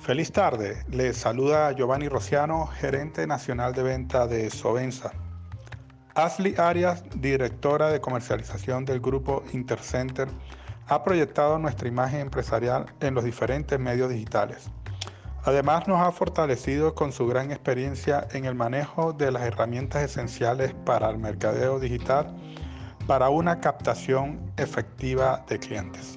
Feliz tarde, les saluda Giovanni Rociano, gerente nacional de venta de Sovensa. Ashley Arias, directora de comercialización del grupo Intercenter, ha proyectado nuestra imagen empresarial en los diferentes medios digitales. Además nos ha fortalecido con su gran experiencia en el manejo de las herramientas esenciales para el mercadeo digital para una captación efectiva de clientes.